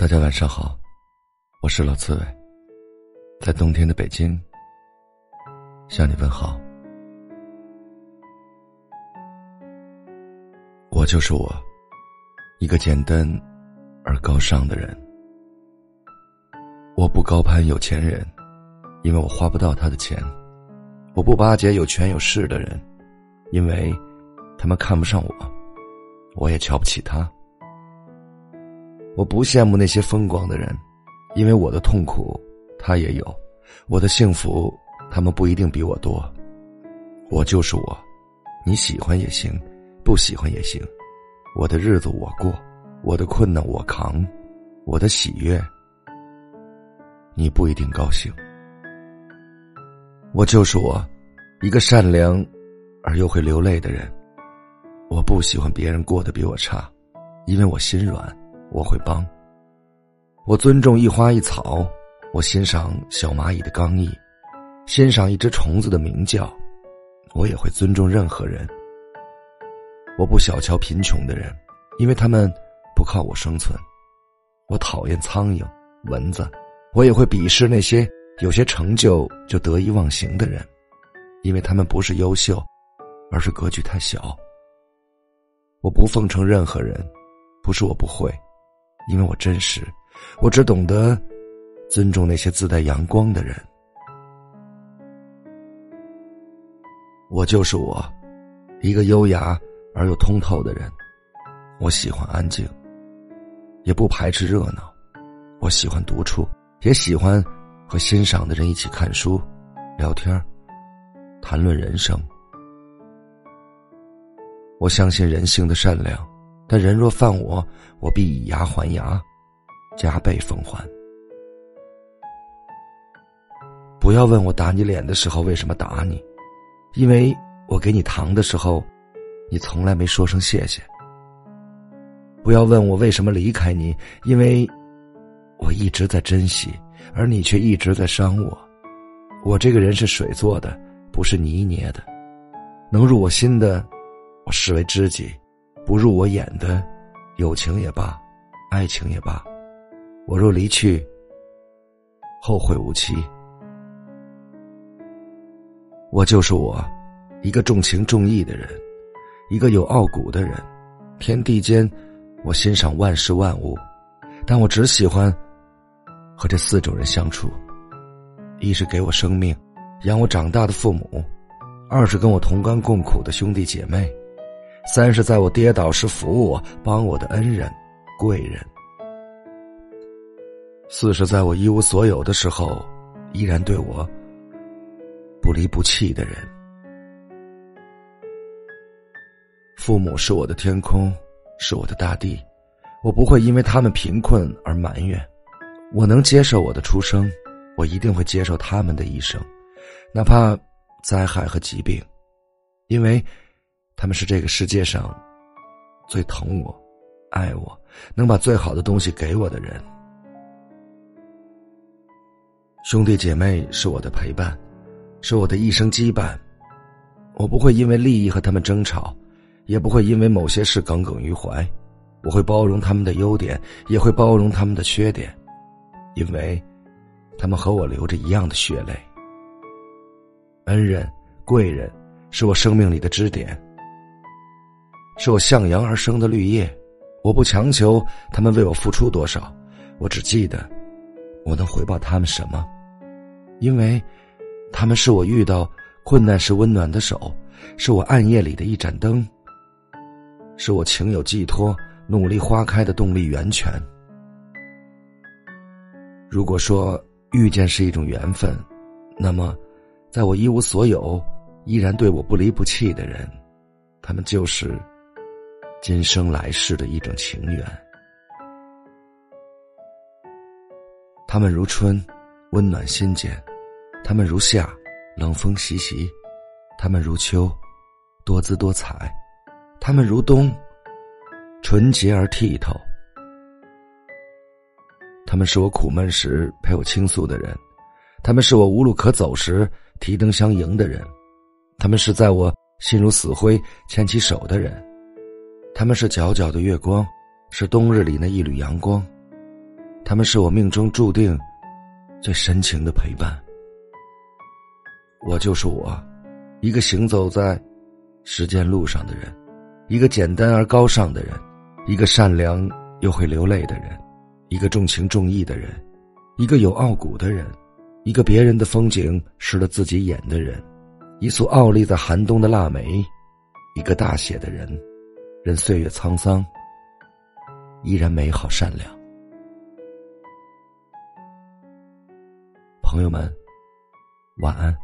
大家晚上好，我是老刺猬，在冬天的北京向你问好。我就是我，一个简单而高尚的人。我不高攀有钱人，因为我花不到他的钱；我不巴结有权有势的人，因为他们看不上我，我也瞧不起他。我不羡慕那些风光的人，因为我的痛苦他也有，我的幸福他们不一定比我多。我就是我，你喜欢也行，不喜欢也行。我的日子我过，我的困难我扛，我的喜悦你不一定高兴。我就是我，一个善良而又会流泪的人。我不喜欢别人过得比我差，因为我心软。我会帮。我尊重一花一草，我欣赏小蚂蚁的刚毅，欣赏一只虫子的鸣叫，我也会尊重任何人。我不小瞧贫穷的人，因为他们不靠我生存。我讨厌苍蝇、蚊子，我也会鄙视那些有些成就就得意忘形的人，因为他们不是优秀，而是格局太小。我不奉承任何人，不是我不会。因为我真实，我只懂得尊重那些自带阳光的人。我就是我，一个优雅而又通透的人。我喜欢安静，也不排斥热闹。我喜欢独处，也喜欢和欣赏的人一起看书、聊天、谈论人生。我相信人性的善良。但人若犯我，我必以牙还牙，加倍奉还。不要问我打你脸的时候为什么打你，因为我给你糖的时候，你从来没说声谢谢。不要问我为什么离开你，因为我一直在珍惜，而你却一直在伤我。我这个人是水做的，不是泥捏的，能入我心的，我视为知己。不入我眼的，友情也罢，爱情也罢，我若离去，后会无期。我就是我，一个重情重义的人，一个有傲骨的人。天地间，我欣赏万事万物，但我只喜欢和这四种人相处：一是给我生命、养我长大的父母；二是跟我同甘共苦的兄弟姐妹。三是在我跌倒时扶我、帮我的恩人、贵人；四是在我一无所有的时候，依然对我不离不弃的人。父母是我的天空，是我的大地，我不会因为他们贫困而埋怨。我能接受我的出生，我一定会接受他们的一生，哪怕灾害和疾病，因为。他们是这个世界上最疼我、爱我、能把最好的东西给我的人。兄弟姐妹是我的陪伴，是我的一生羁绊。我不会因为利益和他们争吵，也不会因为某些事耿耿于怀。我会包容他们的优点，也会包容他们的缺点，因为他们和我流着一样的血泪。恩人、贵人是我生命里的支点。是我向阳而生的绿叶，我不强求他们为我付出多少，我只记得我能回报他们什么，因为他们是我遇到困难时温暖的手，是我暗夜里的一盏灯，是我情有寄托、努力花开的动力源泉。如果说遇见是一种缘分，那么，在我一无所有依然对我不离不弃的人，他们就是。今生来世的一种情缘，他们如春，温暖心间；他们如夏，冷风习习；他们如秋，多姿多彩；他们如冬，纯洁而剔透。他们是我苦闷时陪我倾诉的人，他们是我无路可走时提灯相迎的人，他们是在我心如死灰牵起手的人。他们是皎皎的月光，是冬日里那一缕阳光。他们是我命中注定最深情的陪伴。我就是我，一个行走在时间路上的人，一个简单而高尚的人，一个善良又会流泪的人，一个重情重义的人，一个有傲骨的人，一个别人的风景失了自己眼的人，一束傲立在寒冬的腊梅，一个大写的人，任岁月沧桑，依然美好善良。朋友们，晚安。